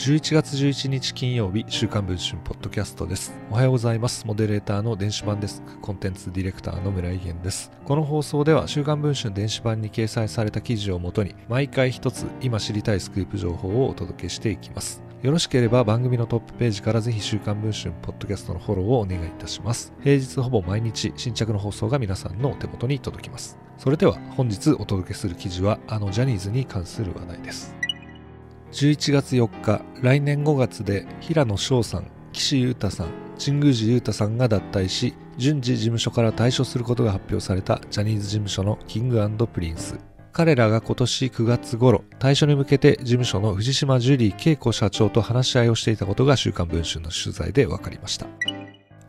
11月11日金曜日、週刊文春ポッドキャストです。おはようございます。モデレーターの電子版デスク、コンテンツディレクターの村井源です。この放送では、週刊文春電子版に掲載された記事をもとに、毎回一つ今知りたいスクープ情報をお届けしていきます。よろしければ番組のトップページからぜひ週刊文春ポッドキャストのフォローをお願いいたします。平日ほぼ毎日新着の放送が皆さんのお手元に届きます。それでは本日お届けする記事はあのジャニーズに関する話題です。11月4日、来年5月で平野紫耀さん、岸優太さん、神宮寺勇太さんが脱退し、順次事務所から退所することが発表されたジャニーズ事務所のキングプリンス。彼らが今年9月頃、退所に向けて事務所の藤島ジュリー恵子社長と話し合いをしていたことが週刊文春の取材で分かりました。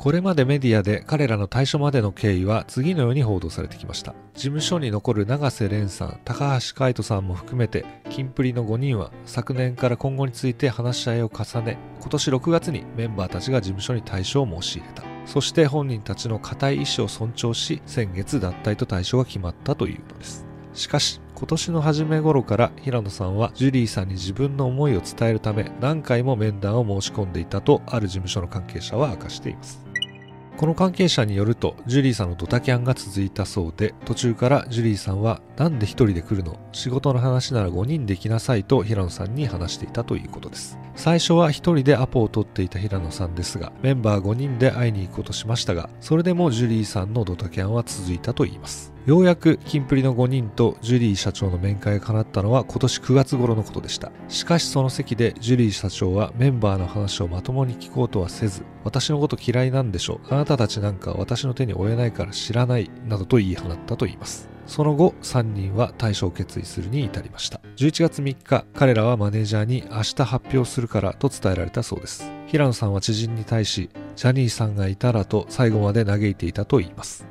これまでメディアで彼らの退所までの経緯は次のように報道されてきました。事務所に残る永瀬廉さん、高橋海人さんも含めて、キンプリの5人は昨年から今後について話し合いを重ね、今年6月にメンバーたちが事務所に退所を申し入れた。そして本人たちの固い意思を尊重し、先月脱退と退所が決まったというのです。しかし、今年の初め頃から平野さんはジュリーさんに自分の思いを伝えるため何回も面談を申し込んでいたとある事務所の関係者は明かしています。この関係者によると、ジュリーさんのドタキャンが続いたそうで、途中からジュリーさんは、なんで一人で来るの？仕事の話なら5人で来なさいと平野さんに話していたということです。最初は一人でアポを取っていた平野さんですが、メンバー5人で会いに行こうとしましたが、それでもジュリーさんのドタキャンは続いたといいます。ようやくキンプリの5人とジュリー社長の面会が叶ったのは今年9月頃のことでした。しかしその席でジュリー社長はメンバーの話をまともに聞こうとはせず、私のこと嫌いなんでしょう。あなたたちなんか私の手に負えないから知らない、などと言い放ったと言います。その後、3人は退所を決意するに至りました。11月3日、彼らはマネージャーに明日発表するからと伝えられたそうです。平野さんは知人に対し、ジャニーさんがいたらと最後まで嘆いていたと言います。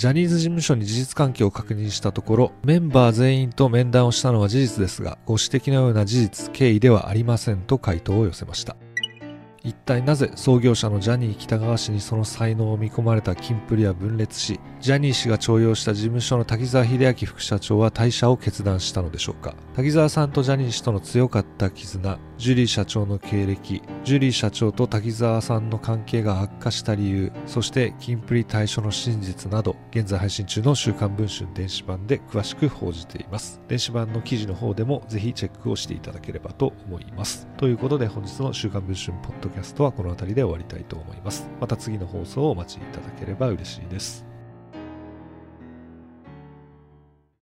ジャニーズ事務所に事実関係を確認したところ、メンバー全員と面談をしたのは事実ですが、ご指摘のような事実、経緯ではありませんと回答を寄せました。一体なぜ創業者のジャニー喜多川氏にその才能を見込まれたキンプリは分裂し、ジャニー氏が重用した事務所の滝沢秀明副社長は退社を決断したのでしょうか。滝沢さんとジャニー氏との強かった絆、ジュリー社長の経歴、ジュリー社長と滝沢さんの関係が悪化した理由、そしてキンプリ退所の真実など、現在配信中の週刊文春電子版で詳しく報じています。電子版の記事の方でもぜひチェックをしていただければと思います。ということで本日の週刊文春ポッドキャストはこの辺りで終わりたいと思います。また次の放送をお待ちいただければ嬉しいです。